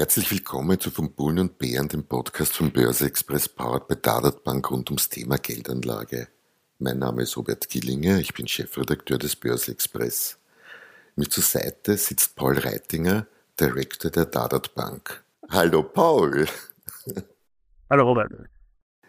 Herzlich willkommen zu Von Bullen und Bären, dem Podcast von Börse Express Powered bei Dadat Bank rund ums Thema Geldanlage. Mein Name ist Robert Gillinger, ich bin Chefredakteur des Börse Express. Mir zur Seite sitzt Paul Reitinger, Director der Dadat Bank. Hallo Paul! Hallo Robert.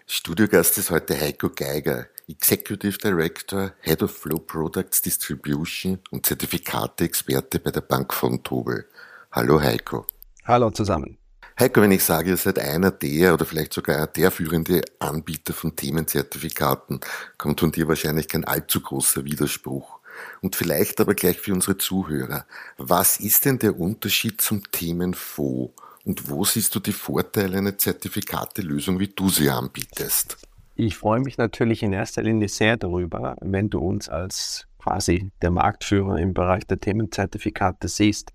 Studiogast ist heute Heiko Geiger, Executive Director, Head of Flow Products Distribution und Zertifikate-Experte bei der Bank von Tobel. Hallo Heiko. Hallo zusammen. Heiko, wenn ich sage, ihr seid einer der oder vielleicht sogar der führende Anbieter von Themenzertifikaten, kommt von dir wahrscheinlich kein allzu großer Widerspruch. Und vielleicht aber gleich für unsere Zuhörer. Was ist denn der Unterschied zum Themenfonds? Und wo siehst du die Vorteile einer Zertifikatelösung, wie du sie anbietest? Ich freue mich natürlich in erster Linie sehr darüber, wenn du uns als quasi der Marktführer im Bereich der Themenzertifikate siehst.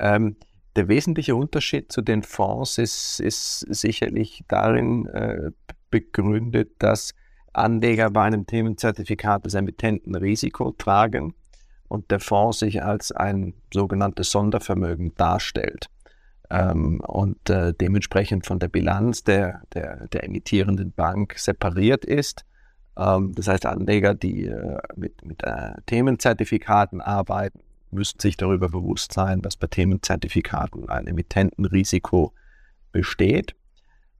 Ähm, der wesentliche Unterschied zu den Fonds ist, ist sicherlich darin äh, begründet, dass Anleger bei einem Themenzertifikat das Emittentenrisiko tragen und der Fonds sich als ein sogenanntes Sondervermögen darstellt ähm, und äh, dementsprechend von der Bilanz der, der, der emittierenden Bank separiert ist. Ähm, das heißt, Anleger, die äh, mit, mit äh, Themenzertifikaten arbeiten, müssen sich darüber bewusst sein, dass bei Themenzertifikaten ein Emittentenrisiko besteht.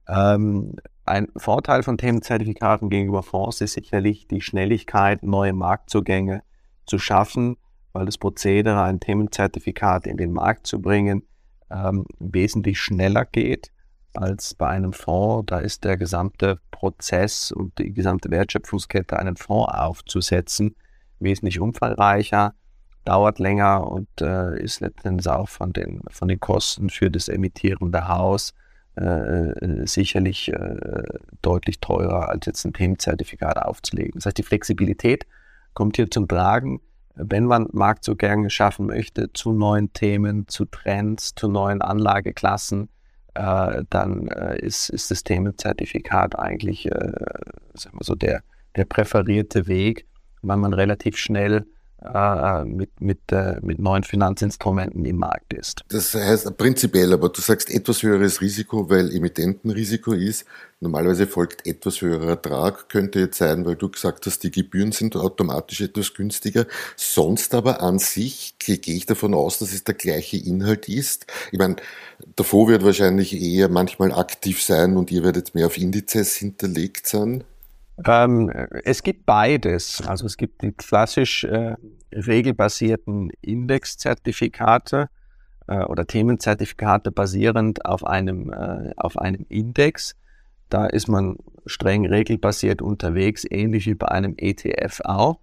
Ähm, ein Vorteil von Themenzertifikaten gegenüber Fonds ist sicherlich die Schnelligkeit, neue Marktzugänge zu schaffen, weil das Prozedere, ein Themenzertifikat in den Markt zu bringen, ähm, wesentlich schneller geht als bei einem Fonds. Da ist der gesamte Prozess und die gesamte Wertschöpfungskette, einen Fonds aufzusetzen, wesentlich umfangreicher, dauert länger und äh, ist letztendlich auch von den, von den Kosten für das emittierende Haus äh, äh sicherlich äh, deutlich teurer, als jetzt ein Themenzertifikat aufzulegen. Das heißt, die Flexibilität kommt hier zum Tragen wenn man Marktzugänge schaffen möchte zu neuen Themen, zu Trends, zu neuen Anlageklassen, äh, dann äh, ist, ist das Themenzertifikat eigentlich sagen wir so der, der präferierte Weg, weil man relativ schnell äh, mit, mit, äh, mit neuen Finanzinstrumenten im Markt ist. Das heißt prinzipiell, aber du sagst etwas höheres Risiko, weil Emittentenrisiko ist. Normalerweise folgt etwas höherer Ertrag, könnte jetzt sein, weil du gesagt hast, die Gebühren sind automatisch etwas günstiger. Sonst aber an sich gehe ich davon aus, dass es der gleiche Inhalt ist. Ich meine, der Fonds wird wahrscheinlich eher manchmal aktiv sein und ihr werdet mehr auf Indizes hinterlegt sein. Ähm, es gibt beides. Also es gibt die klassisch äh, regelbasierten Indexzertifikate äh, oder Themenzertifikate basierend auf einem, äh, auf einem Index. Da ist man streng regelbasiert unterwegs, ähnlich wie bei einem ETF auch.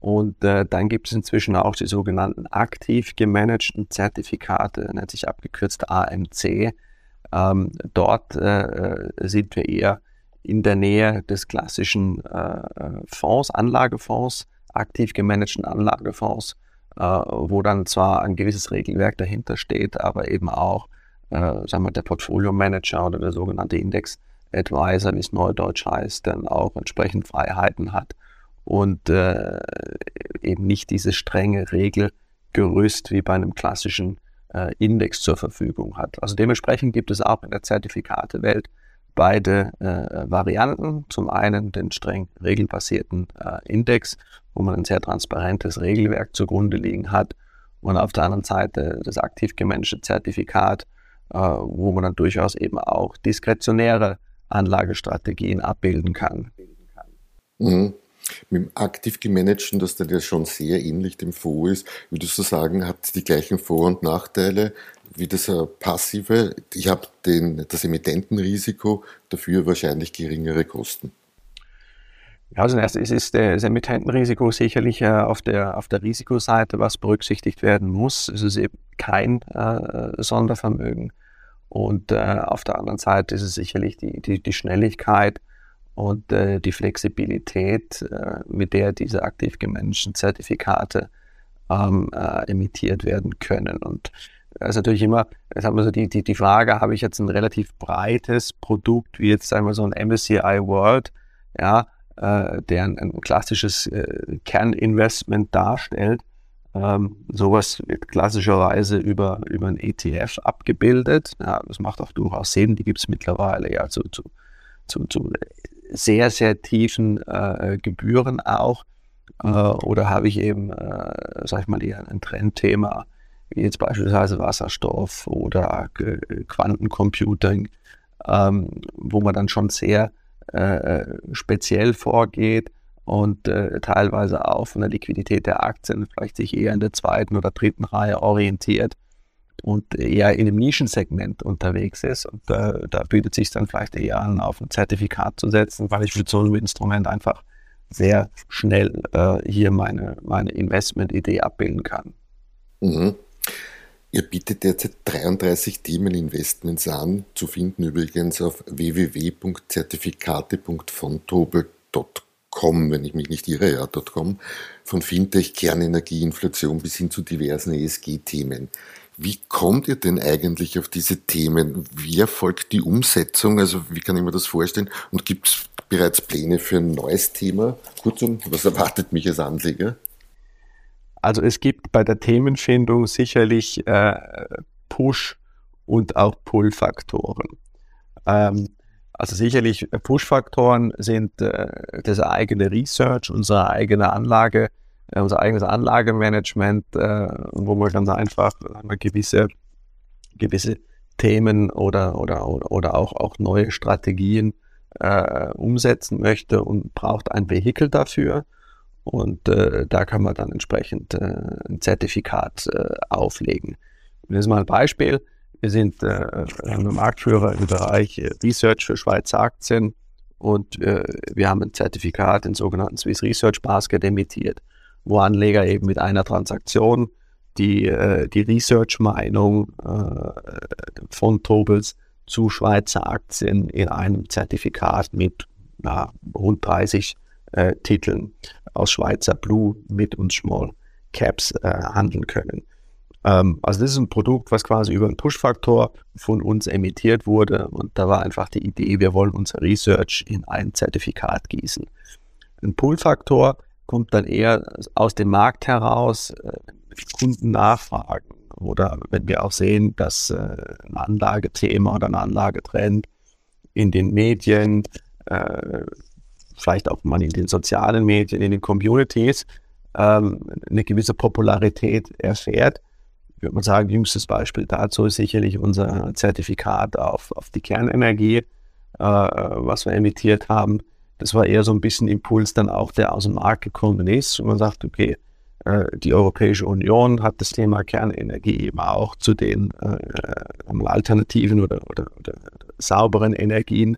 Und äh, dann gibt es inzwischen auch die sogenannten aktiv gemanagten Zertifikate, nennt sich abgekürzt AMC. Ähm, dort äh, äh, sind wir eher in der Nähe des klassischen äh, Fonds, Anlagefonds, aktiv gemanagten Anlagefonds, äh, wo dann zwar ein gewisses Regelwerk dahinter steht, aber eben auch äh, sagen wir, der Portfolio Manager oder der sogenannte Index Advisor, wie es neudeutsch heißt, dann auch entsprechend Freiheiten hat und äh, eben nicht dieses strenge Regelgerüst wie bei einem klassischen äh, Index zur Verfügung hat. Also dementsprechend gibt es auch in der Zertifikatewelt beide äh, Varianten. Zum einen den streng regelbasierten äh, Index, wo man ein sehr transparentes Regelwerk zugrunde liegen hat. Und auf der anderen Seite das aktiv gemanagte Zertifikat, äh, wo man dann durchaus eben auch diskretionäre Anlagestrategien abbilden kann. Mhm. Mit dem aktiv gemanagten, das dann ja schon sehr ähnlich dem Fonds ist, würdest du sagen, hat die gleichen Vor- und Nachteile wie das passive. Ich habe das Emittentenrisiko, dafür wahrscheinlich geringere Kosten. Ja, also erst ist, ist das Emittentenrisiko sicherlich äh, auf, der, auf der Risikoseite, was berücksichtigt werden muss. Es ist eben kein äh, Sondervermögen. Und äh, auf der anderen Seite ist es sicherlich die, die, die Schnelligkeit und äh, die Flexibilität, äh, mit der diese aktiv gemanagten Zertifikate ähm, äh, emittiert werden können. Und das ist natürlich immer, jetzt haben wir so die, die, die Frage, habe ich jetzt ein relativ breites Produkt, wie jetzt sagen wir so ein MSCI World, ja, äh, der ein, ein klassisches äh, Kerninvestment darstellt. Ähm, sowas wird klassischerweise über, über ein ETF abgebildet. Ja, das macht auch durchaus Sinn. Die gibt es mittlerweile ja zu, zu, zu, zu sehr, sehr tiefen äh, Gebühren auch. Äh, oder habe ich eben, äh, sag ich mal, eher ein Trendthema, jetzt beispielsweise Wasserstoff oder äh, Quantencomputing, ähm, wo man dann schon sehr äh, speziell vorgeht und äh, teilweise auch von der Liquidität der Aktien vielleicht sich eher in der zweiten oder dritten Reihe orientiert und eher in einem Nischensegment unterwegs ist. Und äh, da bietet sich dann vielleicht eher an, auf ein Zertifikat zu setzen, weil ich mit so einem Instrument einfach sehr schnell äh, hier meine, meine Investmentidee abbilden kann. Mhm. Ihr bietet derzeit 33 Themeninvestments an, zu finden übrigens auf www.zertifikate.fontobel.com, wenn ich mich nicht irre, ja, .com, von Fintech, Kernenergie, Inflation bis hin zu diversen ESG-Themen. Wie kommt ihr denn eigentlich auf diese Themen? Wie erfolgt die Umsetzung? Also wie kann ich mir das vorstellen? Und gibt es bereits Pläne für ein neues Thema? Kurzum, was erwartet mich als Anleger? Also es gibt bei der Themenfindung sicherlich äh, Push- und auch Pull-Faktoren. Ähm, also sicherlich äh, Push-Faktoren sind äh, das eigene Research, unsere eigene Anlage, äh, unser eigenes Anlagemanagement, äh, wo wir ganz einfach wir gewisse, gewisse Themen oder, oder, oder auch, auch neue Strategien äh, umsetzen möchte und braucht ein Vehikel dafür. Und äh, da kann man dann entsprechend äh, ein Zertifikat äh, auflegen. Das ist mal ein Beispiel. Wir sind äh, Marktführer im Bereich äh, Research für Schweizer Aktien und äh, wir haben ein Zertifikat, den sogenannten Swiss Research Basket, emittiert, wo Anleger eben mit einer Transaktion die, äh, die Research-Meinung äh, von Tobels zu Schweizer Aktien in einem Zertifikat mit na, rund 30 äh, Titeln aus Schweizer Blue, Mid und Small Caps äh, handeln können. Ähm, also das ist ein Produkt, was quasi über einen Push-Faktor von uns emittiert wurde und da war einfach die Idee, wir wollen unser Research in ein Zertifikat gießen. Ein Pull-Faktor kommt dann eher aus dem Markt heraus, äh, Kunden nachfragen oder wenn wir auch sehen, dass äh, ein Anlagethema oder ein Anlagetrend in den Medien äh, vielleicht auch mal in den sozialen Medien, in den Communities ähm, eine gewisse Popularität erfährt. Ich würde mal sagen, jüngstes Beispiel dazu ist sicherlich unser Zertifikat auf, auf die Kernenergie, äh, was wir emittiert haben. Das war eher so ein bisschen Impuls dann auch, der aus dem Markt gekommen ist. Und man sagt, okay, äh, die Europäische Union hat das Thema Kernenergie eben auch zu den äh, alternativen oder, oder, oder sauberen Energien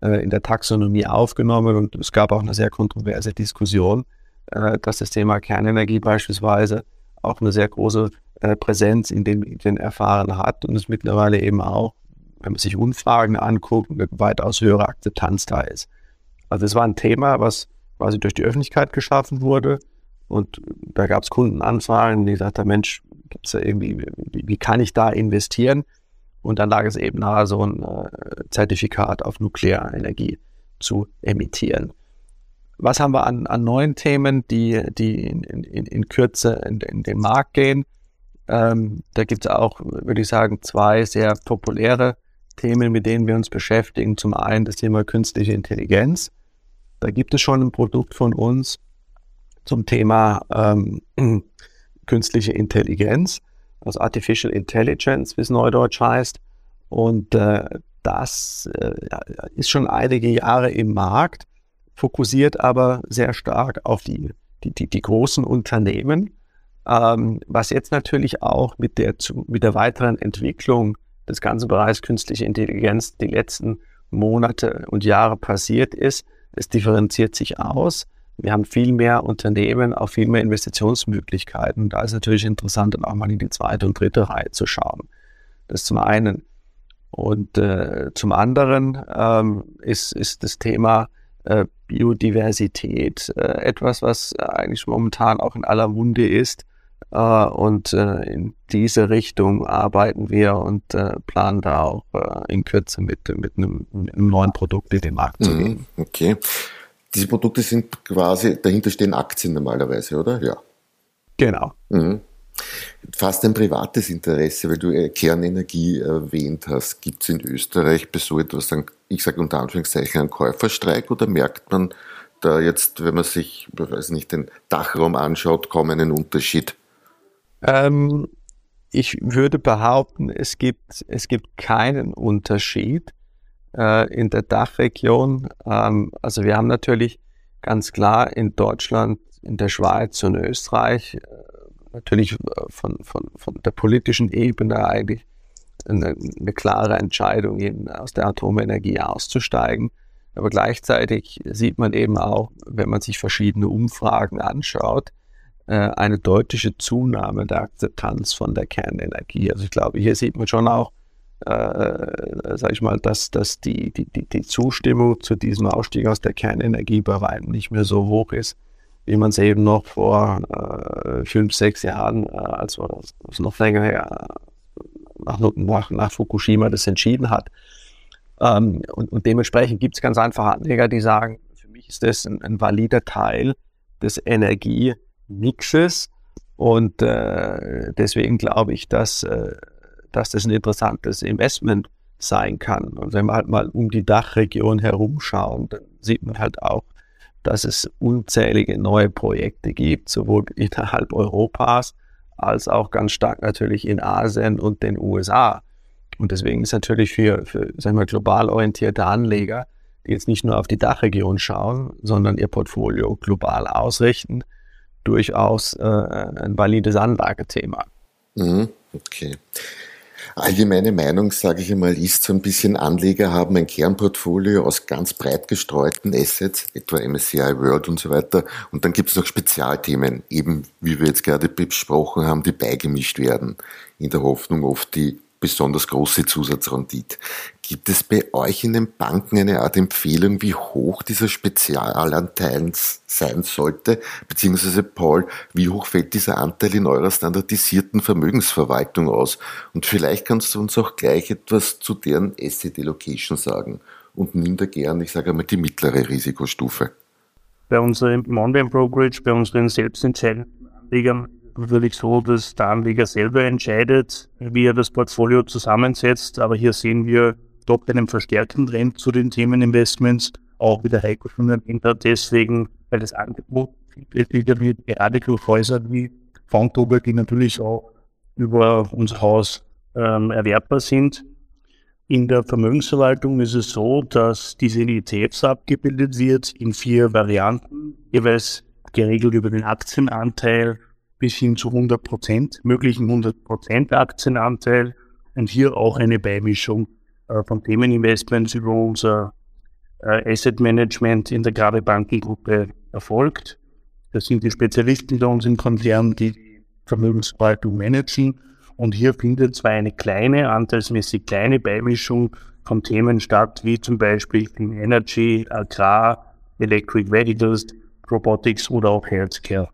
äh, in der Taxonomie aufgenommen und es gab auch eine sehr kontroverse Diskussion, äh, dass das Thema Kernenergie beispielsweise auch eine sehr große äh, Präsenz in den Medien erfahren hat und es mittlerweile eben auch, wenn man sich Umfragen anguckt, eine weitaus höhere Akzeptanz da ist. Also es war ein Thema, was quasi durch die Öffentlichkeit geschaffen wurde und da gab es Kundenanfragen, die sagten, Mensch, gibt's da irgendwie, wie, wie kann ich da investieren? Und dann lag es eben nahe, so ein äh, Zertifikat auf Nuklearenergie zu emittieren. Was haben wir an, an neuen Themen, die, die in, in, in Kürze in, in, den Markt gehen? Ähm, da gibt es auch, würde ich sagen, zwei sehr populäre Themen, mit denen wir uns beschäftigen. Zum einen das Thema künstliche Intelligenz. Da gibt es schon ein Produkt von uns zum Thema ähm, künstliche Intelligenz also Artificial Intelligence, wie es neudeutsch heißt. Und äh, das äh, ist schon einige Jahre im Markt, fokussiert aber sehr stark auf die, die, die, die großen Unternehmen, ähm, was jetzt natürlich auch mit der, mit der weiteren Entwicklung des ganzen Bereichs künstliche Intelligenz die letzten Monate und Jahre passiert ist. Es differenziert sich aus. Wir haben viel mehr Unternehmen, auch viel mehr Investitionsmöglichkeiten. Da ist natürlich interessant, dann auch mal in die zweite und dritte Reihe zu schauen. Das zum einen. Und äh, zum anderen ähm, ist, ist das Thema äh, Biodiversität äh, etwas, was eigentlich momentan auch in aller Munde ist. Äh, und äh, in diese Richtung arbeiten wir und äh, planen da auch in Kürze mit, mit, einem, mit einem neuen Produkt in den Markt zu gehen. Mhm, okay. Diese Produkte sind quasi, dahinter stehen Aktien normalerweise, oder? Ja. Genau. Mhm. Fast ein privates Interesse, weil du Kernenergie erwähnt hast. Gibt es in Österreich bei so etwas, ich sage unter Anführungszeichen, einen Käuferstreik oder merkt man da jetzt, wenn man sich, weiß nicht, den Dachraum anschaut, kaum einen Unterschied? Ähm, ich würde behaupten, es gibt, es gibt keinen Unterschied äh, in der Dachregion. Ähm, also wir haben natürlich ganz klar in Deutschland, in der Schweiz und Österreich äh, natürlich äh, von, von, von der politischen Ebene eigentlich eine, eine klare Entscheidung, eben aus der Atomenergie auszusteigen. Aber gleichzeitig sieht man eben auch, wenn man sich verschiedene Umfragen anschaut, äh, eine deutliche Zunahme der Akzeptanz von der Kernenergie. Also ich glaube, hier sieht man schon auch, äh, sage ich mal, dass, dass die, die, die Zustimmung zu diesem Ausstieg aus der Kernenergie bei weitem nicht mehr so hoch ist, wie man es eben noch vor äh, fünf, sechs Jahren, äh, als war das noch länger her, nach, nach, nach Fukushima das entschieden hat. Ähm, und, und, dementsprechend gibt es ganz einfach Anleger, die sagen, für mich ist das ein, ein valider Teil des Energiemixes und äh, deswegen glaube ich, dass, äh, dass das ein interessantes Investment sein kann. Und wenn wir halt mal um die Dachregion herumschauen, dann sieht man halt auch, dass es unzählige neue Projekte gibt, sowohl innerhalb Europas als auch ganz stark natürlich in Asien und den USA. Und deswegen ist natürlich für, für sagen wir, global orientierte Anleger, die jetzt nicht nur auf die Dachregion schauen, sondern ihr Portfolio global ausrichten, durchaus äh, ein valides Anlagethema. Mhm, okay. Allgemeine Meinung, sage ich einmal, ist so ein bisschen, Anleger haben ein Kernportfolio aus ganz breit gestreuten Assets, etwa MSCI World und so weiter. Und dann gibt es noch Spezialthemen, eben wie wir jetzt gerade besprochen haben, die beigemischt werden, in der Hoffnung oft die besonders große Zusatzrendite. Gibt es bei euch in den Banken eine Art Empfehlung, wie hoch dieser Spezialanteil sein sollte? Beziehungsweise, Paul, wie hoch fällt dieser Anteil in eurer standardisierten Vermögensverwaltung aus? Und vielleicht kannst du uns auch gleich etwas zu deren Asset Allocation sagen. Und nimm da gern, ich sage einmal, die mittlere Risikostufe. Bei unserem Online-Brokerage, bei unseren selbstentscheidenden Anlegern natürlich so, dass der Anleger selber entscheidet, wie er das Portfolio zusammensetzt. Aber hier sehen wir doch einen verstärkten Trend zu den Themen Investments, auch wie der Heiko schon erwähnt hat. Deswegen, weil das Angebot vielfältiger wird, gerade durch Häuser wie Fondtober, die natürlich auch über unser Haus ähm, erwerbbar sind. In der Vermögensverwaltung ist es so, dass diese ETFs abgebildet wird in vier Varianten, jeweils geregelt über den Aktienanteil, bis hin zu 100 Prozent, möglichen 100 Prozent Aktienanteil und hier auch eine Beimischung äh, von Themeninvestments über unser äh, Asset Management in der Grabe Bankengruppe erfolgt. Das sind die Spezialisten bei uns im Konzern, die die Vermögensverwaltung managen. Und hier findet zwar eine kleine, anteilsmäßig kleine Beimischung von Themen statt, wie zum Beispiel Clean Energy, Agrar, Electric Vehicles, Robotics oder auch Healthcare.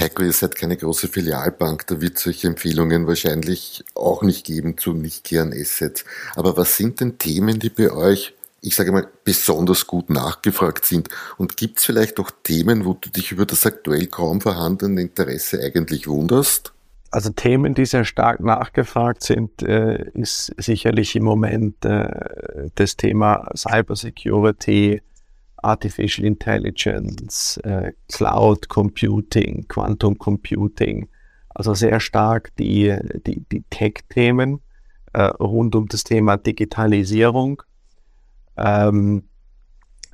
Heiko, ihr seid keine große Filialbank, da wird solche Empfehlungen wahrscheinlich auch nicht geben zu Nicht-Kern-Assets. Aber was sind denn Themen, die bei euch, ich sage mal, besonders gut nachgefragt sind? Und gibt es vielleicht auch Themen, wo du dich über das aktuell kaum vorhandene Interesse eigentlich wunderst? Also Themen, die sehr stark nachgefragt sind, äh, ist sicherlich im Moment äh, das Thema Cybersecurity, Artificial Intelligence, äh, Cloud Computing, Quantum Computing, also sehr stark die, die, die Tech-Themen äh, rund um das Thema Digitalisierung. Ähm,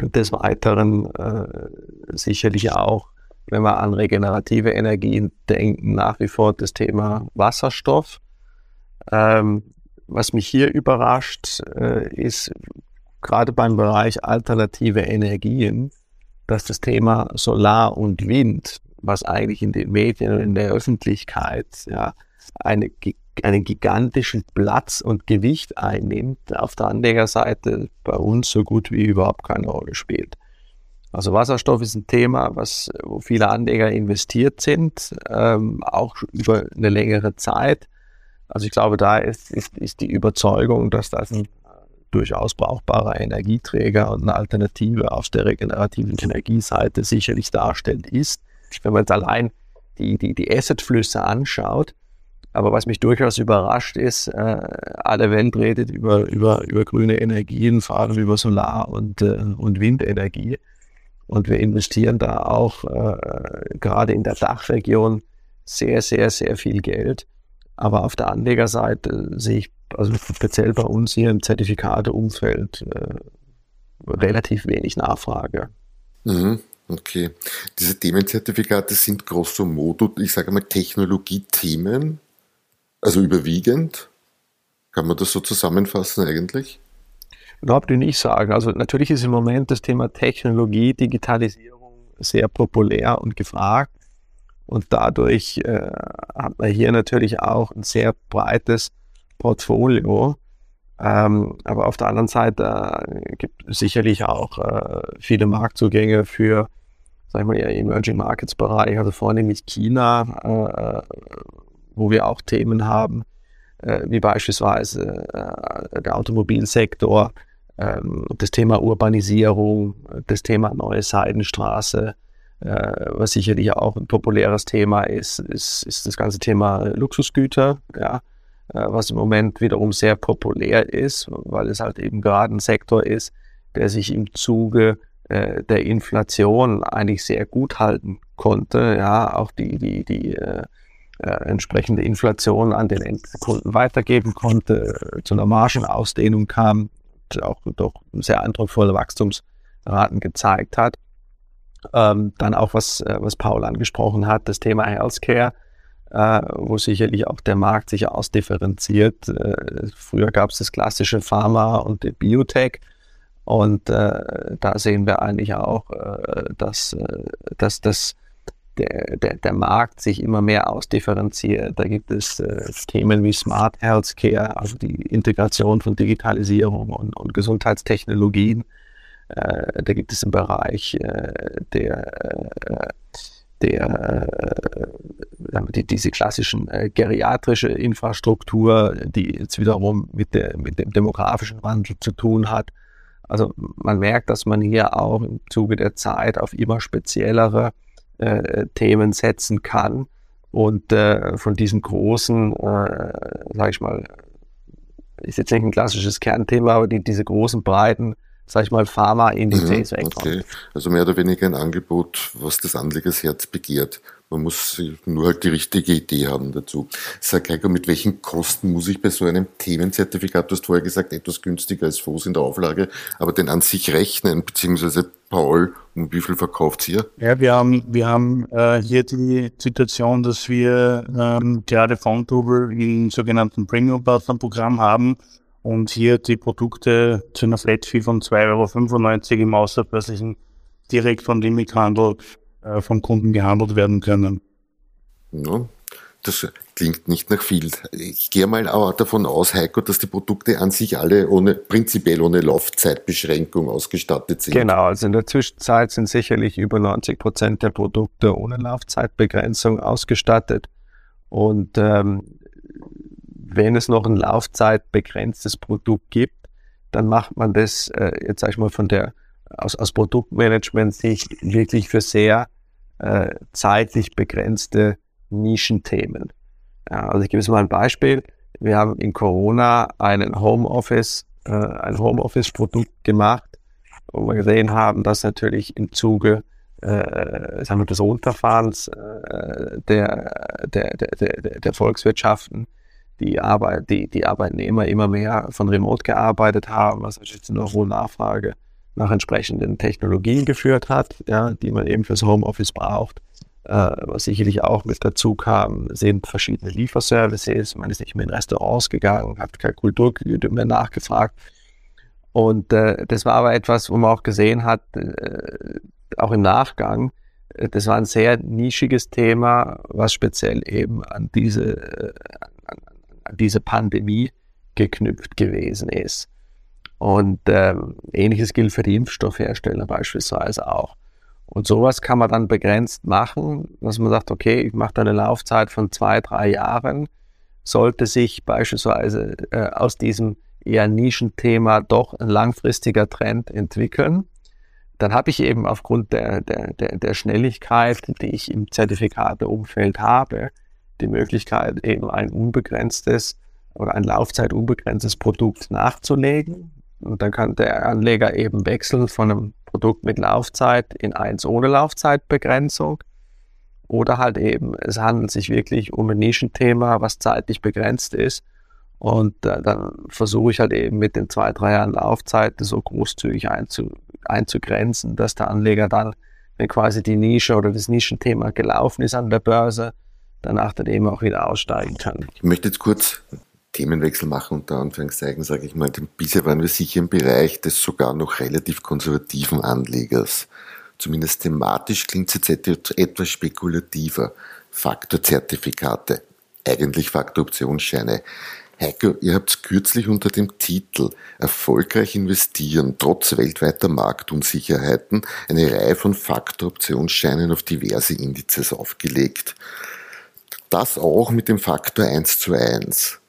des Weiteren äh, sicherlich auch, wenn wir an regenerative Energien denken, nach wie vor das Thema Wasserstoff. Ähm, was mich hier überrascht, äh, ist, gerade beim Bereich alternative Energien, dass das Thema Solar und Wind, was eigentlich in den Medien und in der Öffentlichkeit ja, eine einen gigantischen Platz und Gewicht einnimmt, auf der Anlegerseite bei uns so gut wie überhaupt keine Rolle spielt. Also Wasserstoff ist ein Thema, was, wo viele Anleger investiert sind, ähm, auch über eine längere Zeit. Also ich glaube, da ist, ist, ist die Überzeugung, dass das ein durchaus brauchbarer Energieträger und eine Alternative auf der regenerativen Energieseite sicherlich darstellt, ist. Wenn man jetzt allein die, die, die Assetflüsse anschaut, aber was mich durchaus überrascht ist, äh, alle Welt redet über, über, über grüne Energien, vor allem über Solar- und, äh, und Windenergie. Und wir investieren da auch äh, gerade in der Dachregion sehr, sehr, sehr viel Geld. Aber auf der Anlegerseite sehe ich, also speziell bei uns hier im Zertifikateumfeld, äh, relativ wenig Nachfrage. Mhm, okay. Diese Themenzertifikate sind grosso modo, ich sage mal, Technologiethemen, also überwiegend. Kann man das so zusammenfassen eigentlich? Überhaupt nicht sagen. Also natürlich ist im Moment das Thema Technologie, Digitalisierung sehr populär und gefragt. Und dadurch äh, hat man hier natürlich auch ein sehr breites Portfolio. Ähm, aber auf der anderen Seite äh, gibt es sicherlich auch äh, viele Marktzugänge für, sag ich mal, ja, Emerging Markets Bereich, also vornehmlich China, äh, wo wir auch Themen haben, äh, wie beispielsweise äh, der Automobilsektor, ähm, das Thema Urbanisierung, das Thema neue Seidenstraße, äh, was sicherlich auch ein populäres Thema ist, ist, ist das ganze Thema Luxusgüter, ja, äh, was im Moment wiederum sehr populär ist, weil es halt eben gerade ein Sektor ist, der sich im Zuge äh, der Inflation eigentlich sehr gut halten konnte, ja, auch die, die, die äh, äh, entsprechende Inflation an den Endkunden weitergeben konnte, zu einer Margenausdehnung kam, auch doch sehr eindrucksvolle Wachstumsraten gezeigt hat. Ähm, dann auch was, äh, was Paul angesprochen hat, das Thema Healthcare, äh, wo sicherlich auch der Markt sich ausdifferenziert. Äh, früher gab es das klassische Pharma und Biotech. Und äh, da sehen wir eigentlich auch, äh, dass, äh, dass das der, der, der Markt sich immer mehr ausdifferenziert. Da gibt es äh, Themen wie Smart Healthcare, also die Integration von Digitalisierung und, und Gesundheitstechnologien. Äh, da gibt es im Bereich äh, der, äh, der äh, die, diese klassischen äh, geriatrische Infrastruktur, die jetzt wiederum mit, der, mit dem demografischen Wandel zu tun hat. Also man merkt, dass man hier auch im Zuge der Zeit auf immer speziellere äh, Themen setzen kann und äh, von diesen großen, äh, sag ich mal, ist jetzt nicht ein klassisches Kernthema, aber die, diese großen, breiten sag ich mal, Pharma-Indizes mhm, Okay, also mehr oder weniger ein Angebot, was das Anlegersherz begehrt. Man muss nur halt die richtige Idee haben dazu. Sag Heiko, mit welchen Kosten muss ich bei so einem Themenzertifikat, du hast vorher gesagt, etwas günstiger als Fonds in der Auflage, aber den an sich rechnen, beziehungsweise Paul, um wie viel verkauft ihr? Ja, wir haben, wir haben äh, hier die Situation, dass wir ähm, gerade Fondtubel im sogenannten Premium Partner Programm haben und hier die Produkte zu einer Flat Fee von 2,95 Euro im außerbörslichen direkt von Limithandel äh, vom Kunden gehandelt werden können. Ja, das klingt nicht nach viel. Ich gehe mal auch davon aus, Heiko, dass die Produkte an sich alle ohne, prinzipiell ohne Laufzeitbeschränkung ausgestattet sind. Genau, also in der Zwischenzeit sind sicherlich über 90 Prozent der Produkte ohne Laufzeitbegrenzung ausgestattet. Und ähm, wenn es noch ein laufzeitbegrenztes Produkt gibt, dann macht man das, äh, jetzt sage ich mal, von der aus, aus Produktmanagement-Sicht wirklich für sehr äh, zeitlich begrenzte Nischenthemen. Ja, also ich gebe es mal ein Beispiel. Wir haben in Corona einen Homeoffice, äh, ein Homeoffice-Produkt gemacht, wo wir gesehen haben, dass natürlich im Zuge äh, sagen wir, des Runterfahrens äh, der, der, der, der, der Volkswirtschaften die, Arbeit, die, die Arbeitnehmer immer mehr von Remote gearbeitet haben, was natürlich zu einer hohen Nachfrage nach entsprechenden Technologien geführt hat, ja, die man eben fürs Homeoffice braucht. Äh, was sicherlich auch mit dazu kam, sind verschiedene Lieferservices. Man ist nicht mehr in Restaurants gegangen, hat keine Kulturgüte mehr nachgefragt. Und äh, das war aber etwas, wo man auch gesehen hat, äh, auch im Nachgang, äh, das war ein sehr nischiges Thema, was speziell eben an diese, äh, an, diese Pandemie geknüpft gewesen ist. Und ähm, ähnliches gilt für die Impfstoffhersteller beispielsweise auch. Und sowas kann man dann begrenzt machen, dass man sagt, okay, ich mache da eine Laufzeit von zwei, drei Jahren. Sollte sich beispielsweise äh, aus diesem eher Nischenthema doch ein langfristiger Trend entwickeln, dann habe ich eben aufgrund der, der, der, der Schnelligkeit, die ich im Zertifikateumfeld habe, die Möglichkeit, eben ein unbegrenztes oder ein Laufzeit unbegrenztes Produkt nachzulegen. Und dann kann der Anleger eben wechseln von einem Produkt mit Laufzeit in eins ohne Laufzeitbegrenzung. Oder halt eben, es handelt sich wirklich um ein Nischenthema, was zeitlich begrenzt ist. Und äh, dann versuche ich halt eben mit den zwei, drei Jahren Laufzeit so großzügig einzu, einzugrenzen, dass der Anleger dann, wenn quasi die Nische oder das Nischenthema gelaufen ist an der Börse, danach dann eben auch wieder aussteigen kann. Ich möchte jetzt kurz Themenwechsel machen, unter Anführungszeichen, sage ich mal. Bisher waren wir sicher im Bereich des sogar noch relativ konservativen Anlegers. Zumindest thematisch klingt es jetzt etwas spekulativer. Faktorzertifikate, eigentlich Faktoroptionsscheine. Heiko, ihr habt kürzlich unter dem Titel Erfolgreich investieren trotz weltweiter Marktunsicherheiten eine Reihe von Faktoroptionsscheinen auf diverse Indizes aufgelegt. Das auch mit dem Faktor 1 zu 1.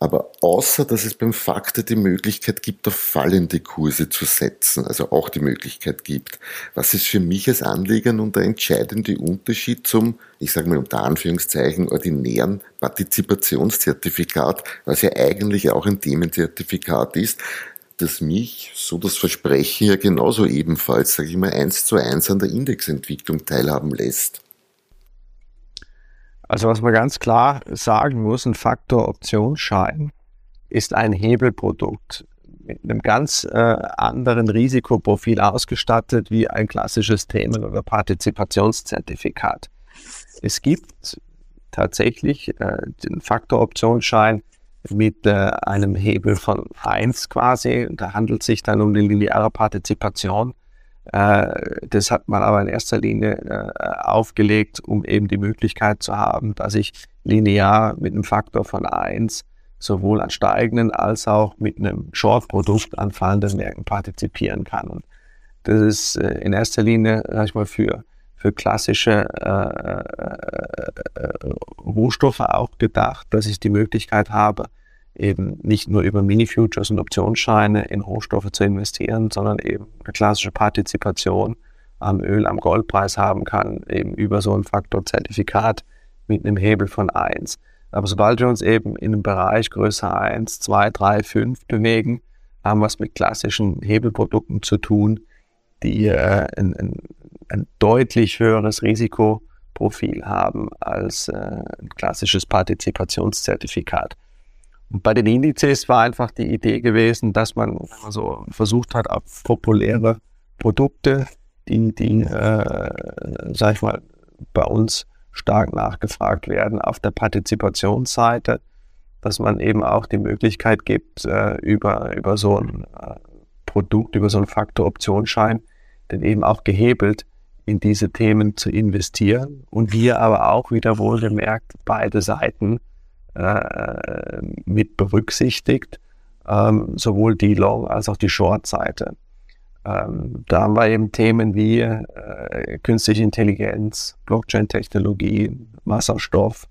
Aber außer dass es beim Faktor die Möglichkeit gibt, auf fallende Kurse zu setzen, also auch die Möglichkeit gibt, was ist für mich als Anleger nun der entscheidende Unterschied zum, ich sage mal unter Anführungszeichen, ordinären Partizipationszertifikat, was ja eigentlich auch ein Themenzertifikat ist, das mich, so das Versprechen ja genauso ebenfalls, sage ich mal, eins zu eins an der Indexentwicklung teilhaben lässt. Also was man ganz klar sagen muss, ein Faktor Optionsschein ist ein Hebelprodukt mit einem ganz äh, anderen Risikoprofil ausgestattet wie ein klassisches Themen- oder Partizipationszertifikat. Es gibt tatsächlich äh, den Faktor Optionsschein mit äh, einem Hebel von 1 quasi. Da handelt es sich dann um die lineare Partizipation. Äh, das hat man aber in erster Linie äh, aufgelegt, um eben die Möglichkeit zu haben, dass ich linear mit einem Faktor von 1 sowohl an steigenden als auch mit einem Short-Produkt an fallenden Märkten partizipieren kann. Und das ist äh, in erster Linie, sag ich mal, für, für klassische äh, äh, Rohstoffe auch gedacht, dass ich die Möglichkeit habe, eben nicht nur über Mini-Futures und Optionsscheine in Rohstoffe zu investieren, sondern eben eine klassische Partizipation am Öl, am Goldpreis haben kann, eben über so ein Faktorzertifikat mit einem Hebel von 1. Aber sobald wir uns eben in einem Bereich größer 1, 2, 3, 5 bewegen, haben wir es mit klassischen Hebelprodukten zu tun, die äh, ein, ein, ein, deutlich höheres Risikoprofil haben als äh, ein klassisches Partizipationszertifikat. Und bei den Indizes war einfach die Idee gewesen, dass man also versucht hat, auf populäre Produkte, die, die äh, sag ich mal, bei uns stark nachgefragt werden, auf der Partizipationsseite, dass man eben auch die Möglichkeit gibt, äh, über, über so ein äh, Produkt, über so einen Faktor-Optionsschein, den eben auch gehebelt in diese Themen zu investieren. Und wir aber auch wieder wohlgemerkt beide Seiten äh, mit berücksichtigt, ähm, sowohl die Long- als auch die Short-Seite. Ähm, da haben wir eben Themen wie äh, künstliche Intelligenz, Blockchain-Technologie, Wasserstoff,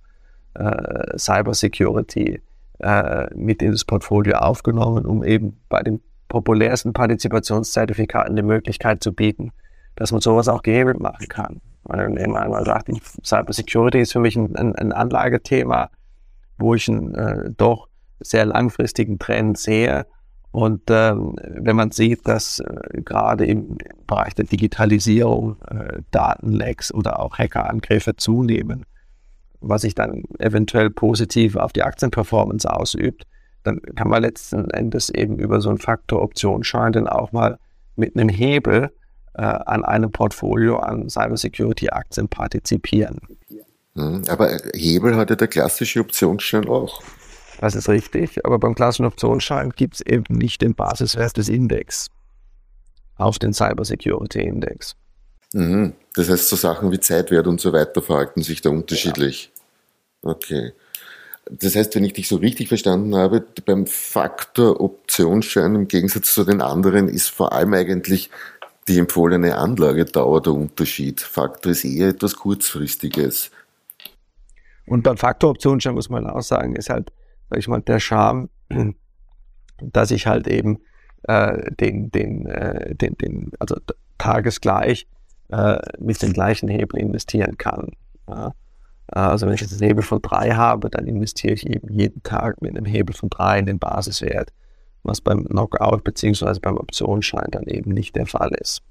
äh, Cybersecurity äh, mit in das Portfolio aufgenommen, um eben bei den populärsten Partizipationszertifikaten die Möglichkeit zu bieten, dass man sowas auch gehebelt machen kann. Weil man einmal sagt, Cybersecurity ist für mich ein, ein, ein Anlagethema, wo ich einen äh, doch sehr langfristigen Trend sehe. Und ähm, wenn man sieht, dass äh, gerade im Bereich der Digitalisierung äh, Datenlecks oder auch Hackerangriffe zunehmen, was sich dann eventuell positiv auf die Aktienperformance ausübt, dann kann man letzten Endes eben über so einen Faktor Optionsschein dann auch mal mit einem Hebel äh, an einem Portfolio an Cybersecurity-Aktien partizipieren. Hm, aber Hebel hat ja der klassische Optionsschein auch. Das ist richtig, aber beim klassischen Optionsschein gibt es eben nicht den Basiswert des Index auf den Cybersecurity Index. Mhm. Das heißt, so Sachen wie Zeitwert und so weiter verhalten sich da unterschiedlich. Ja. Okay. Das heißt, wenn ich dich so richtig verstanden habe, beim Faktor Optionsschein im Gegensatz zu den anderen ist vor allem eigentlich die empfohlene Anlagedauer der Unterschied. Faktor ist eher etwas kurzfristiges. Und beim Faktor Optionsschein muss man auch sagen, ist halt, sag ich mal, der Charme, dass ich halt eben äh, den, den, äh, den, den, also tagesgleich äh, mit den gleichen Hebel investieren kann. Ja. Also wenn ich jetzt einen Hebel von drei habe, dann investiere ich eben jeden Tag mit einem Hebel von drei in den Basiswert, was beim Knockout bzw. beim Optionsschein dann eben nicht der Fall ist.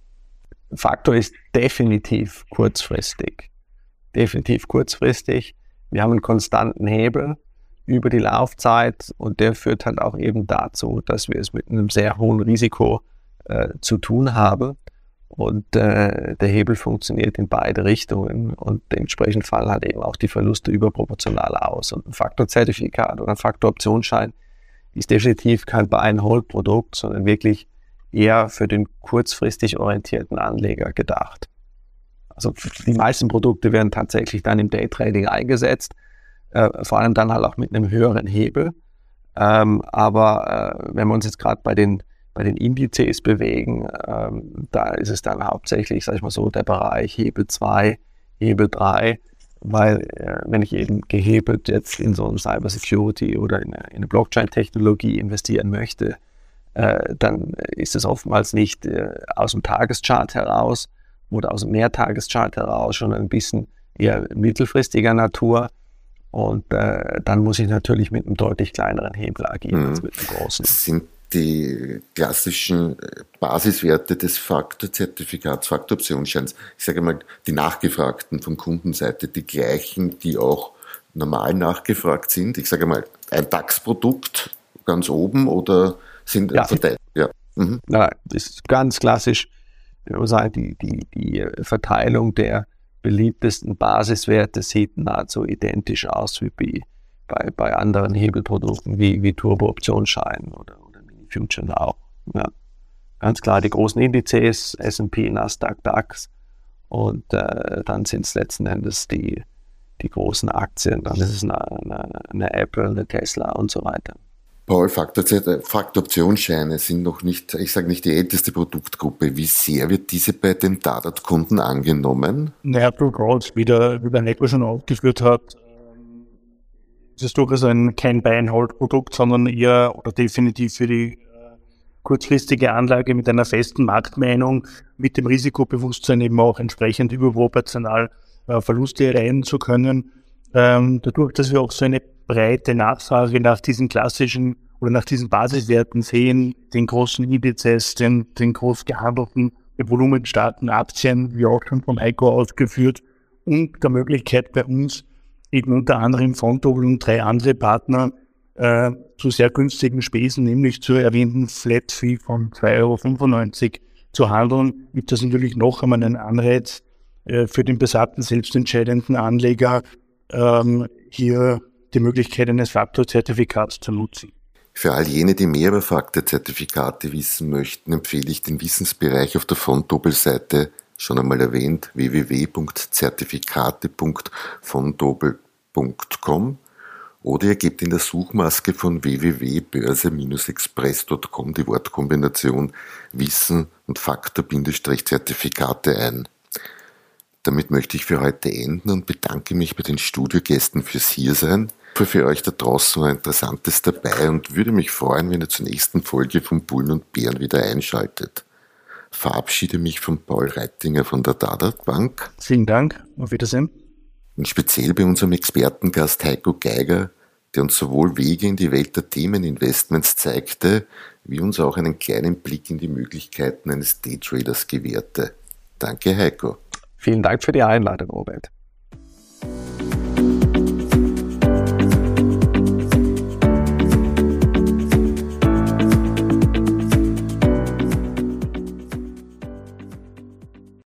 Faktor ist definitiv kurzfristig. Definitiv kurzfristig. Wir haben einen konstanten Hebel über die Laufzeit und der führt halt auch eben dazu, dass wir es mit einem sehr hohen Risiko äh, zu tun haben. Und äh, der Hebel funktioniert in beide Richtungen und dementsprechend fallen halt eben auch die Verluste überproportional aus. Und ein Faktorzertifikat oder ein Faktoroptionsschein ist definitiv kein Buy-and-Hold-Produkt, sondern wirklich eher für den kurzfristig orientierten Anleger gedacht. Also die meisten Produkte werden tatsächlich dann im Daytrading eingesetzt, äh, vor allem dann halt auch mit einem höheren Hebel. Ähm, aber äh, wenn wir uns jetzt gerade bei den bei den Indizes bewegen, ähm, da ist es dann hauptsächlich, sag ich mal so, der Bereich Hebel 2, Hebel 3, weil äh, wenn ich eben gehebelt jetzt in so eine Cyber Security oder in eine, eine Blockchain-Technologie investieren möchte, äh, dann ist es oftmals nicht äh, aus dem Tageschart heraus oder aus dem Mehrtageschart heraus schon ein bisschen eher mittelfristiger Natur. Und äh, dann muss ich natürlich mit einem deutlich kleineren Hebel agieren mhm. als mit einem großen. Sind die klassischen äh, Basiswerte des Faktorzertifikats, Faktoroptionsscheins, ich sage mal, die nachgefragten von Kundenseite, die gleichen, die auch normal nachgefragt sind. Ich sage mal, ein DAX-Produkt ganz oben oder sind ja. verteilt? Ja. Mhm. Na, das ist ganz klassisch, sagen, die, die, die Verteilung der beliebtesten Basiswerte sieht nahezu identisch aus wie bei, bei anderen Hebelprodukten wie, wie Turbo-Optionsscheinen oder, Future auch. Ja. Ganz klar die großen Indizes, S&P, Nasdaq, DAX und äh, dann sind es letzten Endes die, die großen Aktien, dann ist es eine, eine, eine Apple, eine Tesla und so weiter. Paul, Faktoroptionsscheine sind noch nicht, ich sage nicht die älteste Produktgruppe. Wie sehr wird diese bei den Dadat-Kunden angenommen? Naja, durchaus, wie der, wie der Neko schon aufgeführt hat, ist es durchaus ein, kein Buy-and-Hold-Produkt, sondern eher oder definitiv für die kurzfristige Anlage mit einer festen Marktmeinung, mit dem Risikobewusstsein eben auch entsprechend überproportional äh, Verluste erreichen zu können. Ähm, dadurch, dass wir auch so eine breite Nachfrage nach diesen klassischen oder nach diesen Basiswerten sehen, den großen Indizes, den, den groß gehandelten, volumenstarken Aktien, wie auch schon vom Heiko ausgeführt, und der Möglichkeit bei uns eben unter anderem Fontobel und drei andere Partner äh, zu sehr günstigen Spesen, nämlich zur erwähnten Flat Fee von 2,95 Euro zu handeln, gibt das natürlich noch einmal einen Anreiz äh, für den besagten selbstentscheidenden Anleger, ähm, hier die Möglichkeit eines Faktorzertifikats zu nutzen. Für all jene, die mehr über Faktorzertifikate wissen möchten, empfehle ich den Wissensbereich auf der Fontobel-Seite, schon einmal erwähnt, www.zertifikate.fontobel.com oder ihr gebt in der Suchmaske von www.börse-express.com die Wortkombination Wissen und Faktor-Zertifikate ein. Damit möchte ich für heute enden und bedanke mich bei den Studiogästen fürs Hiersein. Für euch da draußen war Interessantes dabei und würde mich freuen, wenn ihr zur nächsten Folge von Bullen und Bären wieder einschaltet. Verabschiede mich von Paul Reitinger von der Dada Bank. Vielen Dank, auf Wiedersehen. Und speziell bei unserem Expertengast Heiko Geiger, der uns sowohl Wege in die Welt der Themeninvestments zeigte, wie uns auch einen kleinen Blick in die Möglichkeiten eines Daytraders gewährte. Danke, Heiko. Vielen Dank für die Einladung, Robert.